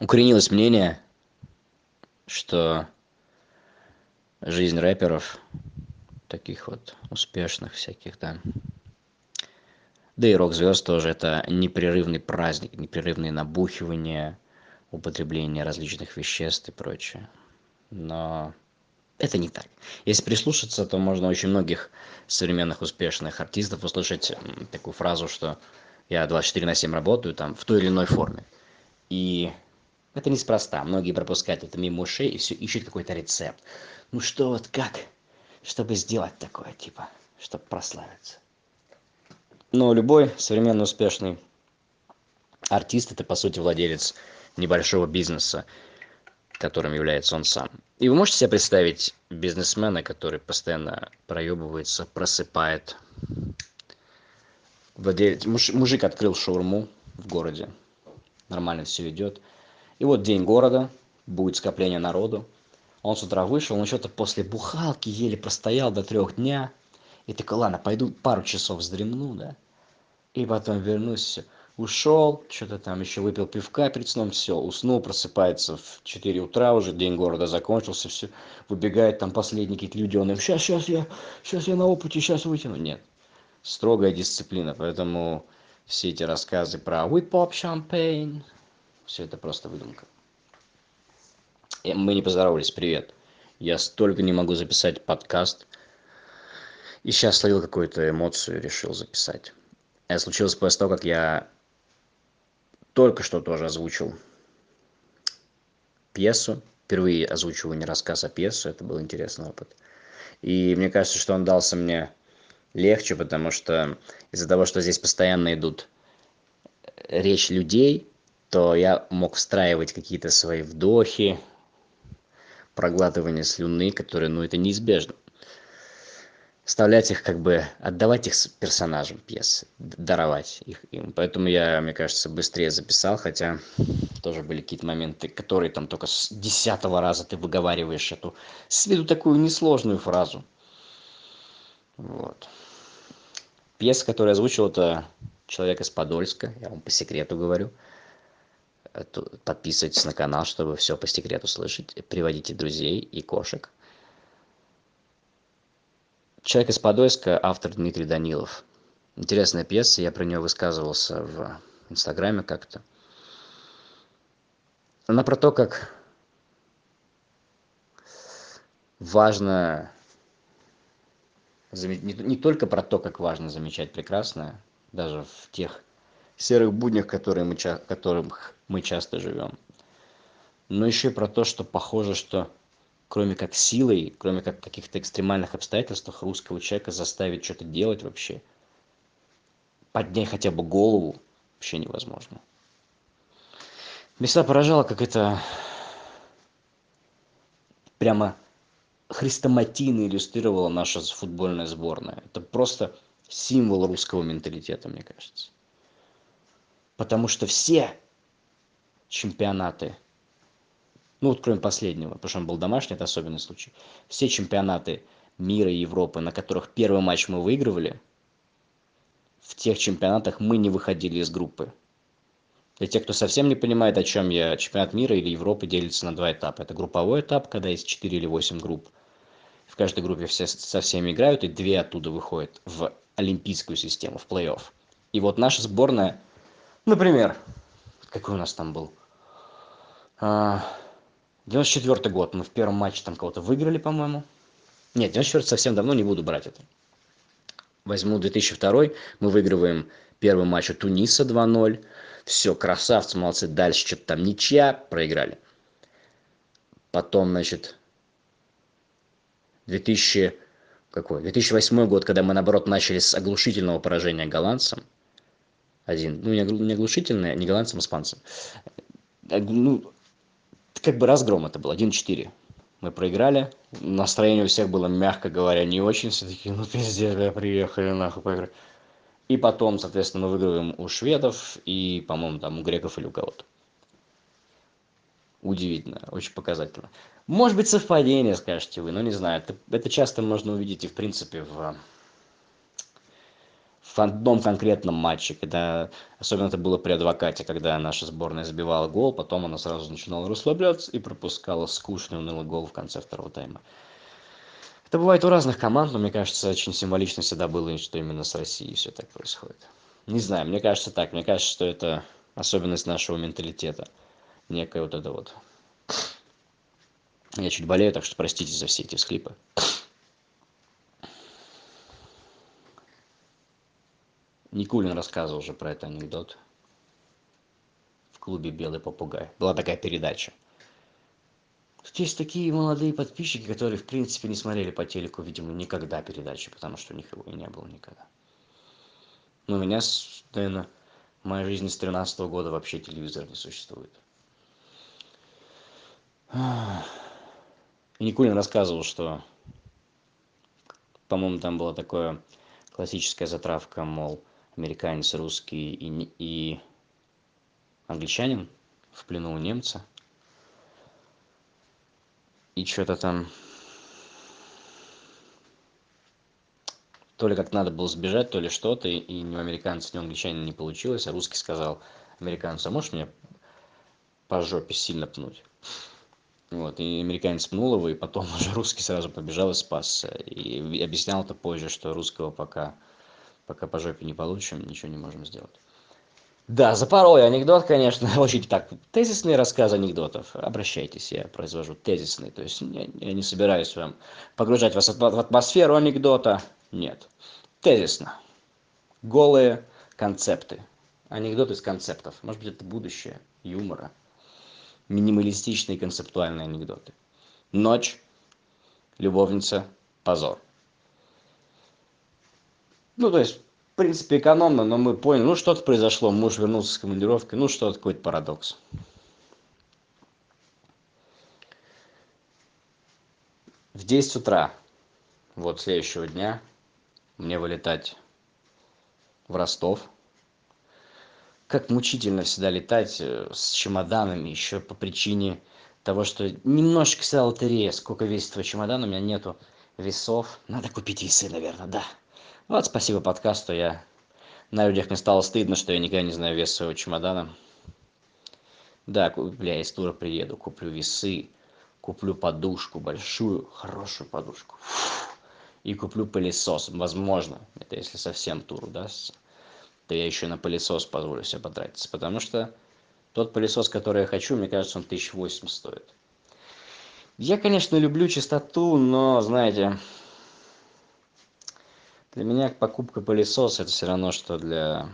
укоренилось мнение что жизнь рэперов таких вот успешных всяких там да и рок-звезд тоже это непрерывный праздник непрерывные набухивания употребление различных веществ и прочее. Но это не так. Если прислушаться то можно очень многих современных успешных артистов услышать такую фразу что я двадцать четыре на семь работаю там в той или иной форме и это неспроста. Многие пропускают это мимо ушей и все ищут какой-то рецепт. Ну что вот как чтобы сделать такое типа чтобы прославиться? Но любой современный успешный артист это по сути владелец небольшого бизнеса которым является он сам. И вы можете себе представить бизнесмена который постоянно проебывается просыпает? Владелец мужик открыл шаурму в городе. Нормально все идет и вот день города будет скопление народу. Он с утра вышел он что-то после бухалки еле простоял до трёх дня. И такой ладно пойду пару часов вздремну да и потом вернусь ушёл что-то там ещё выпил пивка перед сном всё уснул просыпается в четыре утра уже день города закончился всё выбегает там последние какие-то люди он им сейчас сейчас я сейчас я на опыте сейчас вытяну нет строгая дисциплина поэтому все эти рассказы про we pop все это просто выдумка. Мы не поздоровались. Привет. Я столько не могу записать подкаст. И сейчас словил какую-то эмоцию решил записать. Это случилось после того как я только что тоже озвучил пьесу. Впервые озвучиваю не рассказ а пьесу. Это был интересный опыт. И мне кажется что он дался мне легче потому что из-за того что здесь постоянно идут речь людей то я мог встраивать какие-то свои вдохи проглатывание слюны которые ну это неизбежно. Вставлять их как бы отдавать их персонажам пьесы даровать их им. Поэтому я мне кажется быстрее записал хотя тоже были какие-то моменты которые там только с десятого раза ты выговариваешь эту с виду такую несложную фразу. Вот. Пьеса которую я озвучил это человек из подольска я вам по секрету говорю подписывайтесь на канал чтобы все по секрету слышать. Приводите друзей и кошек. Человек из подольска автор дмитрий данилов. Интересная пьеса я про нее высказывался в инстаграме как-то. Она про то как важно не только про то как важно замечать прекрасное даже в тех серых буднях которые мы которых мы часто живем но еще и про то что похоже что кроме как силой кроме как каких-то экстремальных обстоятельствах русского человека заставить что-то делать вообще поднять хотя бы голову вообще невозможно. Всегда поражало как это прямо хрестоматийно иллюстрировала наша футбольная сборная. Это просто символ русского менталитета мне кажется потому что все чемпионаты ну вот кроме последнего потому что он был домашний это особенный случай. Все чемпионаты мира и европы на которых первый матч мы выигрывали в тех чемпионатах мы не выходили из группы. Для тех кто совсем не понимает о чем я чемпионат мира или европы делится на два этапа. Это групповой этап когда есть четыре или восемь групп. В каждой группе все со всеми играют и две оттуда выходят в олимпийскую систему в плей-офф. И вот наша сборная например какой у нас там был. А, девяносто четвёртый год. Мы в первом матче там кого-то выиграли по-моему. Нет девяносто четвёртый совсем давно не буду брать это. Возьму две тысячи второй. Мы выигрываем первый матч у туниса два ноль. Все красавцы молодцы. Дальше что-то там ничья. Проиграли. Потом значит две тысячи какой? Две тысячи восьмой год когда мы наоборот начали с оглушительного поражения голландцам один. Ну не оглушительное не голландцам испанцам. Ну как бы разгром это был один четыре мы проиграли настроение у всех было мягко говоря не очень. Все таки ну пиздец бля приехали нахуй поиграть и потом соответственно мы выигрываем у шведов и по-моему там у греков или у кого-то. Удивительно очень показательно. Может быть совпадение скажете вы но не знаю. Это это часто можно увидеть и в принципе в в одном конкретном матче когда особенно это было при адвокате когда наша сборная забивала гол потом она сразу начинала расслабляться и пропускала скучный унылый гол в конце второго тайма. Это бывает у разных команд но мне кажется очень символично всегда было что именно с россией всё так происходит. Не знаю мне кажется так. Мне кажется что это особенность нашего менталитета. Некая вот это вот. Я чуть болею так что простите за все эти всхлипы никулин рассказывал уже про этот анекдот. В клубе белый попугай была такая передача. Тут есть такие молодые подписчики которые в принципе не смотрели по телеку видимо никогда передачи потому что у них его и не было никогда. Ну меня наверно в моей жизни с тринадцатого года вообще телевизора не существует. И никулин рассказывал что по-моему там было такое классическая затравка мол американец русский и и англичанин в плену у немца. И что-то там то ли как надо было сбежать то ли что-то и ни у американца ни у англичанина не получилось а русский сказал американцу а можешь меня по жопе сильно пнуть? Вот и американец пнул его и потом уже русский сразу побежал и спасся. И объяснял это позже что русского пока пока по жопе не получим ничего не можем сделать. Да запорол я анекдот конечно очень так тезисные рассказы анекдотов. Обращайтесь я произвожу тезисные то есть я не собираюсь вам погружать вас в атмосферу анекдота. Нет тезисно. Голые концепты. Анекдоты из концептов. Может быть это будущее юмора. Минималистичные концептуальные анекдоты. Ночь любовница позор ну то есть в принципе экономно но мы поняли ну что-то произошло муж вернулся с командировки ну что какой-то парадокс. В десять утра вот следующего дня мне вылетать в ростов. Как мучительно всегда летать с чемоданами ещё по причине того что немножечко вся лотерея сколько весит твой чемодан у меня нету весов. Надо купить весы наверное да вот спасибо подкасту я на людях мне стало стыдно что я никогда не знаю вес своего чемодана. Да бля из тура приеду куплю весы куплю подушку большую хорошую подушку и куплю пылесос возможно это если совсем тур удастся то я ещё на пылесос позволю себе потратиться потому что тот пылесос который я хочу мне кажется он тысяч восемь стоит. Я конечно люблю чистоту но знаете для меня покупка пылесоса это все равно что для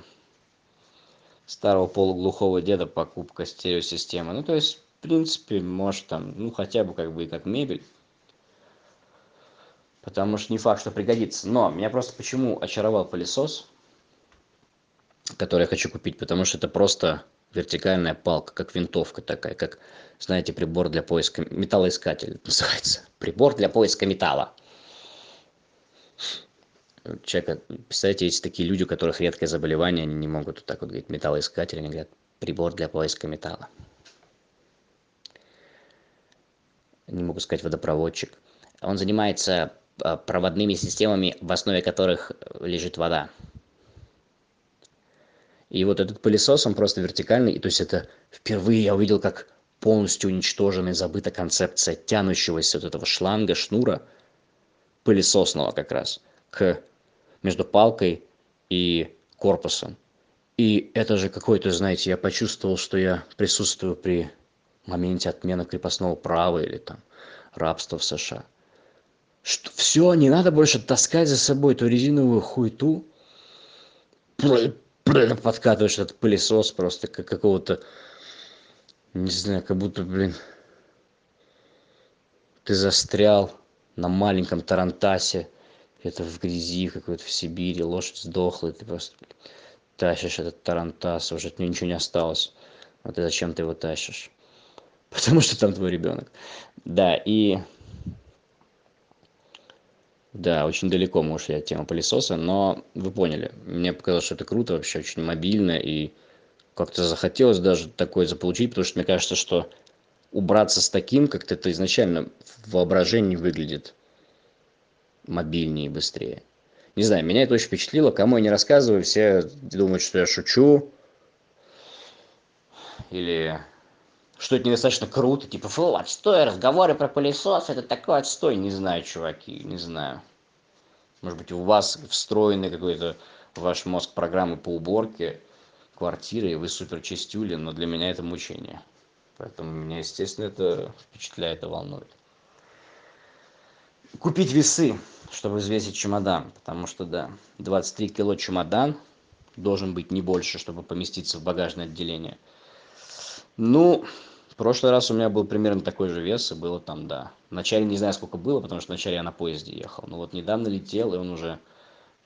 старого полуглухого деда покупка стереосистемы. Ну то есть в принципе может там ну хотя бы как бы и как мебель. Потому что не факт что пригодится. Но меня просто почему очаровал пылесос который я хочу купить? Потому что это просто вертикальная палка как винтовка такая как знаете прибор для поиска металлоискатель называется. Прибор для поиска металла человека. Представляете есть такие люди у которых редкое заболевание они не могут вот так вот говорить металлоискатель они говорят прибор для поиска металла. Не могу сказать водопроводчик. Он занимается а, проводными системами в основе которых лежит вода. И вот этот пылесос он просто вертикальный и то есть это впервые я увидел как полностью уничтожена и забыта концепция тянущегося вот этого шланга шнура пылесосного как раз к между палкой и корпусом. И это же какой-то знаете я почувствовал что я присутствую при моменте отмены крепостного права или там рабства в сша. Что все не надо больше таскать за собой эту резиновую хуету подкатываешь этот пылесос просто как какого-то не знаю как будто блин ты застрял на маленьком тарантасе это в грязи какой-то в сибири лошадь сдохла и ты просто тащишь этот тарантас уже от него ничего не осталось. Вот и зачем ты его тащишь? Потому что там твой ребенок. Да и да очень далеко мы ушли от темы пылесоса но вы поняли. Мне показалось что это круто вообще очень мобильно и как-то захотелось даже такое заполучить потому что мне кажется что убраться с таким как-то это изначально в воображении выглядит мобильнее и быстрее Не знаю, меня это очень впечатлило. Кому я не рассказываю, все думают, что я шучу. Или что это недостаточно круто. Типа, фу, отстой, разговоры про пылесос, это такой отстой. Не знаю, чуваки, не знаю. Может быть, у вас встроенный какой-то ваш мозг программы по уборке квартиры, и вы супер чистюли, но для меня это мучение. Поэтому меня, естественно, это впечатляет и волнует. Купить весы, чтобы взвесить чемодан, потому что, да, 23 кило чемодан должен быть не больше, чтобы поместиться в багажное отделение. Ну, в прошлый раз у меня был примерно такой же вес, и было там, да. Вначале не знаю, сколько было, потому что вначале я на поезде ехал. Но вот недавно летел, и он уже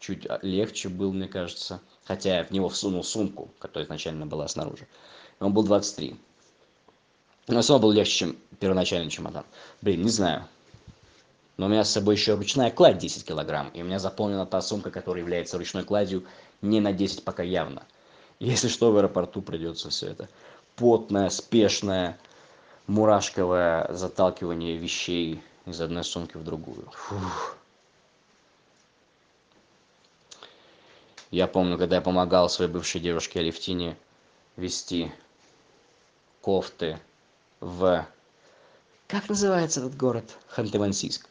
чуть легче был, мне кажется. Хотя я в него всунул сумку, которая изначально была снаружи. Он был 23. Но все равно был легче, чем первоначальный чемодан. Блин, не знаю. Но у меня с собой еще ручная кладь 10 килограмм. И у меня заполнена та сумка, которая является ручной кладью не на 10 пока явно. Если что, в аэропорту придется все это потное, спешное, мурашковое заталкивание вещей из одной сумки в другую. Фух. Я помню, когда я помогал своей бывшей девушке Алевтине вести кофты в... Как называется этот город? Ханты-Мансийск.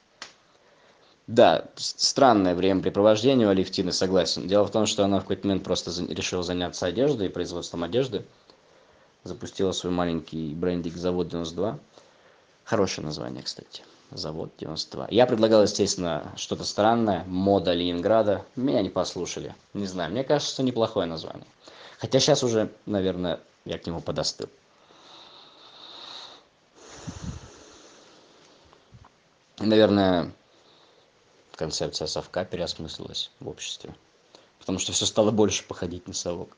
Да, странное времяпрепровождение у Алевтины, согласен. Дело в том, что она в какой-то момент просто решила заняться одеждой, производством одежды. Запустила свой маленький брендик «Завод 92». Хорошее название, кстати. «Завод 92». Я предлагал, естественно, что-то странное. «Мода Ленинграда». Меня не послушали. Не знаю, мне кажется, неплохое название. Хотя сейчас уже, наверное, я к нему подостыл. наверное концепция совка переосмыслилась в обществе. Потому что все стало больше походить на совок.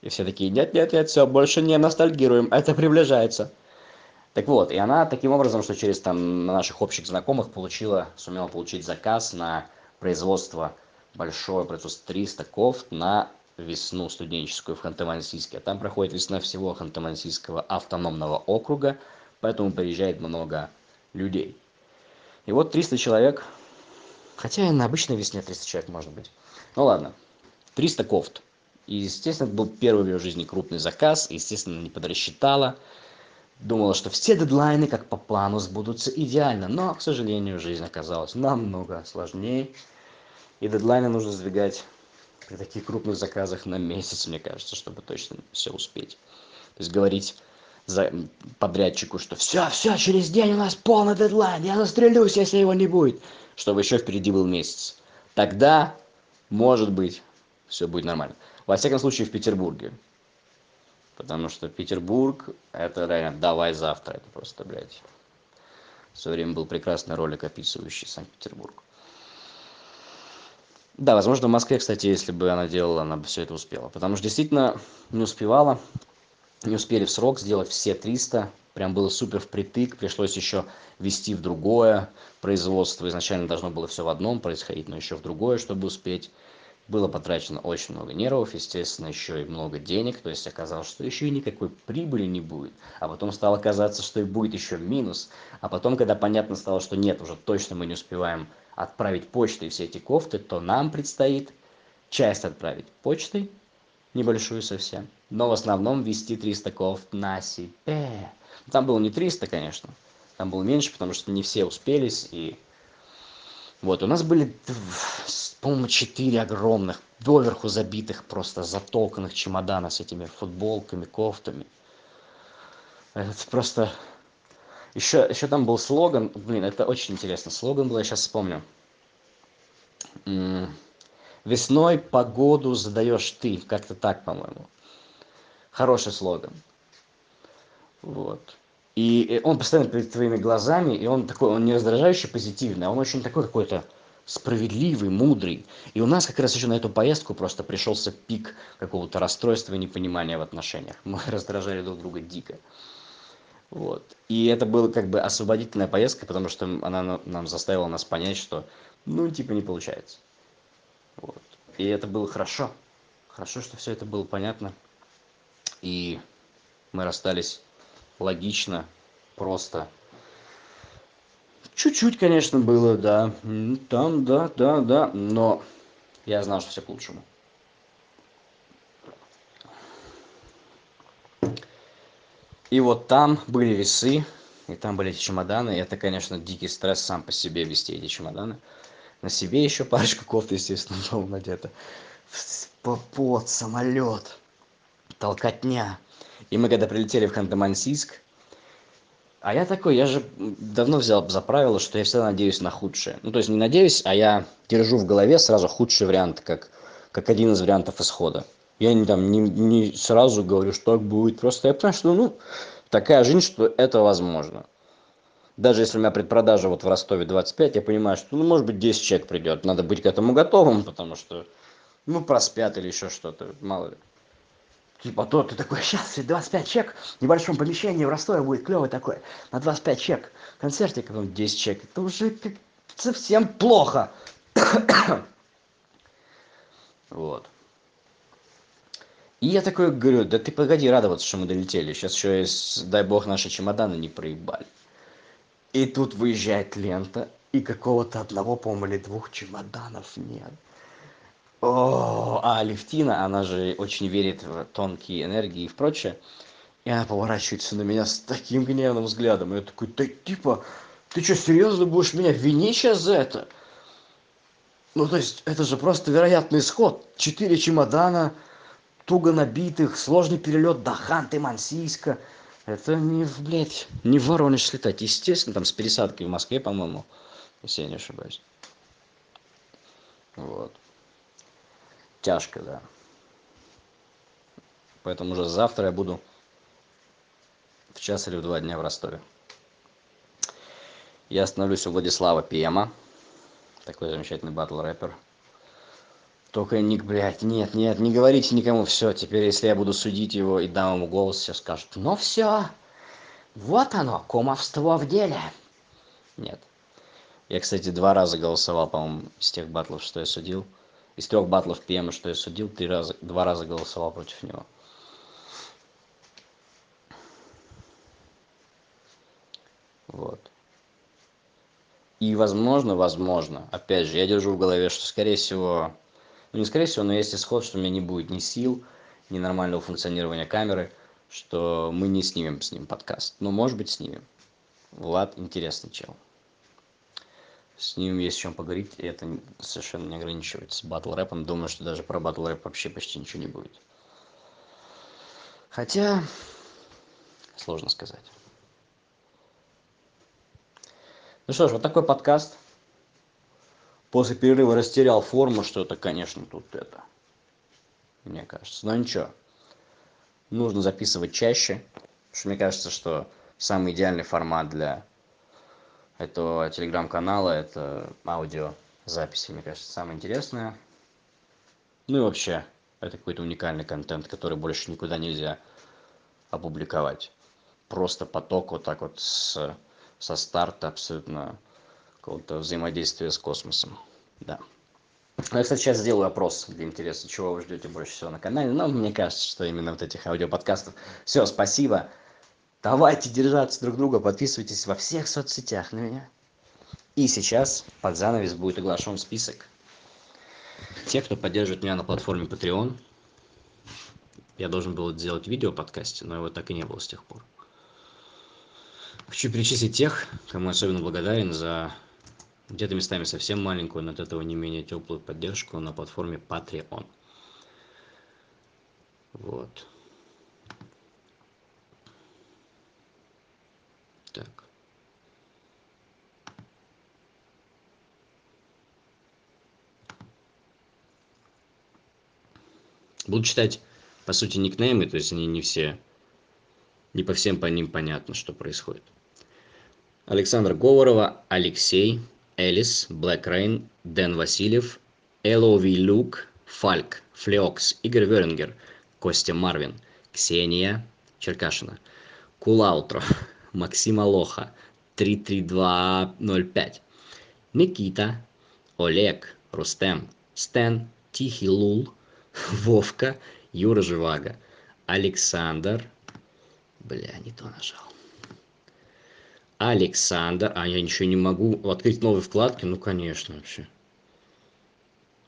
И все такие нет нет нет все больше не ностальгируем это приближается так вот и она таким образом что через там наших общих знакомых получила сумела получить заказ на производство большое производство 300 кофт на весну студенческую в ханты-мансийске. Там проходит весна всего ханты-мансийского автономного округа поэтому приезжает много людей. И вот 300 человек, хотя и на обычной весне 300 человек может быть. Ну ладно, 300 кофт. И, естественно, это был первый в ее жизни крупный заказ. Естественно, не подрасчитала. Думала, что все дедлайны, как по плану, сбудутся идеально. Но, к сожалению, жизнь оказалась намного сложнее. И дедлайны нужно сдвигать при таких крупных заказах на месяц, мне кажется, чтобы точно все успеть. То есть говорить за подрядчику что все все через день у нас полный дедлайн я застрелюсь если его не будет чтобы еще впереди был месяц. Тогда может быть все будет нормально. Во всяком случае в петербурге. Потому что петербург это реально давай завтра это просто блядь. В свое время был прекрасный ролик описывающий санкт-петербург. Да возможно в москве кстати если бы она делала она бы все это успела. Потому что действительно не успевала не успели в срок сделать все триста прям было супер впритык пришлось еще ввести в другое производство. Изначально должно было все в одном происходить но еще в другое чтобы успеть. Было потрачено очень много нервов естественно еще и много денег. То есть оказалось что еще и никакой прибыли не будет. А потом стало казаться что и будет еще минус. А потом когда понятно стало что нет уже точно мы не успеваем отправить почтой все эти кофты то нам предстоит часть отправить почтой небольшую совсем но в основном вести триста кофт на себе там было не триста конечно. Там было меньше потому что не все успелись и вот у нас были по-моему четыре огромных доверху забитых просто затолканных чемодана с этими футболками кофтами. Это просто еще еще там был слоган блин это очень интересно слоган был я сейчас вспомню. Весной погоду задаешь ты как-то так по-моему. Хороший слоган вот. И он постоянно перед твоими глазами и он такой он не раздражающий позитивный а он очень такой какой-то справедливый мудрый. И у нас как раз еще на эту поездку просто пришелся пик какого-то расстройства и непонимания в отношениях. Мы раздражали друг друга дико. Вот. И это было как бы освободительная поездка потому что она нам заставила нас понять что ну типа не получается. Вот. И это было хорошо. Хорошо что все это было понятно. И мы расстались логично просто. Чуть-чуть конечно было да. Там да да да но я знал что всё к лучшему. И вот там были весы и там были эти чемоданы. Это конечно дикий стресс сам по себе вести эти чемоданы. На себе ещё парочку кофт естественно было надето. Пот самолёт толкотня и мы когда прилетели в ханты-мансийск а я такой я же давно взял за правило что я всегда надеюсь на худшее. Ну то есть не надеюсь а я держу в голове сразу худший вариант как как один из вариантов исхода. Я не там не не сразу говорю что так будет просто. Я понимаю что ну такая жизнь что это возможно. Даже если у меня предпродажа вот в ростове двадцать пять я понимаю что ну может быть десять человек придёт. Надо быть к этому готовым потому что ну проспят или ещё что-то мало ли типа то ты такой сейчас двадцать пять человек в небольшом помещении в ростове будет клёвый такой на двадцать пять человек концертик потом десять человек это уже как совсем плохо. Вот. И я такой говорю да ты погоди радоваться что мы долетели сейчас ещё есть дай бог наши чемоданы не проебали и тут выезжает лента и какого-то одного по-моему или двух чемоданов нет а алевтина она же очень верит в тонкие энергии и в прочее. И она поворачивается на меня с таким гневным взглядом. Я такой да типа ты что серьёзно будешь меня винить сейчас за это? Ну то есть это же просто вероятный исход. Четыре чемодана туго набитых сложный перелёт до ханты-мансийска это не в блядь не в воронеж слетать. Естественно там с пересадкой в москве по-моему если я не ошибаюсь. Вот тяжко да. Поэтому уже завтра я буду в час или в два дня в ростове. Я остановлюсь у владислава пема такой замечательный батл рэпер. Только ник блядь нет нет не говорите никому всё теперь если я буду судить его и дам ему голос все скажут ну всё вот оно кумовство в деле нет. Я кстати два раза голосовал по-моему из тех батлов что я судил из трех батлов пема что я судил три раза два раза голосовал против него. Вот. И возможно возможно опять же я держу в голове что скорее всего ну не скорее всего но есть исход что у меня не будет ни сил ни нормального функционирования камеры что мы не снимем с ним подкаст. Но может быть снимем. Влад интересный чел с ним есть о чем поговорить и это совершенно не ограничивается батл рэпом. Думаю что даже про батл рэп вообще почти ничего не будет. Хотя сложно сказать. Ну что ж вот такой подкаст. После перерыва растерял форму что-то конечно тут это мне кажется. Но ничего. Нужно записывать чаще потому что мне кажется что самый идеальный формат для этого телеграм-канала это аудиозаписи мне кажется самое интересное. Ну и вообще это какой-то уникальный контент который больше никуда нельзя опубликовать. Просто поток вот так вот с со старта абсолютно какого-то взаимодействия с космосом. Да. Ну, я кстати сейчас сделаю опрос для интереса чего вы ждете больше всего на канале. Но мне кажется что именно вот этих аудиоподкастов. Все спасибо давайте держаться друг друга подписывайтесь во всех соцсетях на меня. И сейчас под занавес будет оглашен список. Тех кто поддерживает меня на платформе patreon я должен был сделать видео о подкасте но его так и не было с тех пор. Хочу перечислить тех кому особенно благодарен за где-то местами совсем маленькую но от этого не менее теплую поддержку на платформе patreon. Вот так. Буду читать по сути никнеймы то есть они не все не по всем по ним понятно что происходит. Александр говорова алексей элис блэк рейн дэн васильев элови люк фальк флеокс игорь верингер костя марвин ксения черкашина. Кулаутро максима лоха три три два ноль пять. Никита олег рустем стэн тихий лул вовка юра живаго александр. Бля не то нажал. Александр. А я ничего не могу открыть новые вкладки? Ну конечно вообще.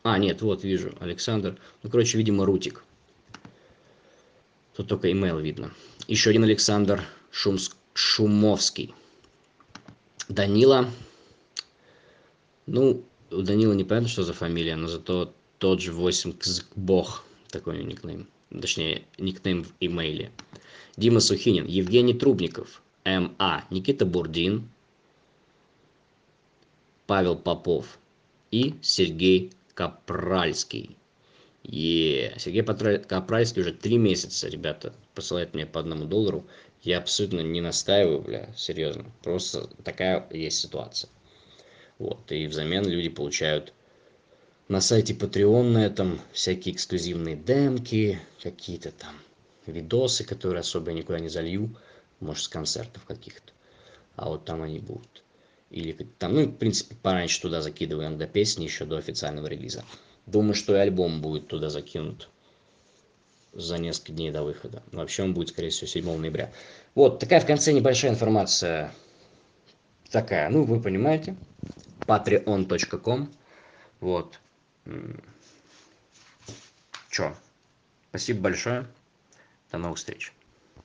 А, нет, вот вижу, Александр. Ну, короче, видимо, Рутик. Тут только имейл видно. Еще один Александр Шумск... Шумовский. Данила. Ну, у Данила непонятно, что за фамилия, но зато тот же 8 Бог такой никнейм. Точнее, никнейм в имейле. Дима Сухинин, Евгений Трубников, М.А. Никита Бурдин, Павел Попов и Сергей Капральский. Е, Сергей Капральский уже три месяца, ребята, посылает мне по одному доллару. Я абсолютно не настаиваю, бля, серьезно. Просто такая есть ситуация. Вот, и взамен люди получают на сайте Patreon на этом всякие эксклюзивные демки, какие-то там видосы, которые особо я никуда не залью, может, с концертов каких-то. А вот там они будут. Или там, ну, в принципе, пораньше туда закидываю иногда песни еще до официального релиза. Думаю, что и альбом будет туда закинут за несколько дней до выхода. Вообще он будет, скорее всего, 7 ноября. Вот, такая в конце небольшая информация. Такая, ну, вы понимаете. patreon.com Вот. Чё? Спасибо большое. До новых встреч.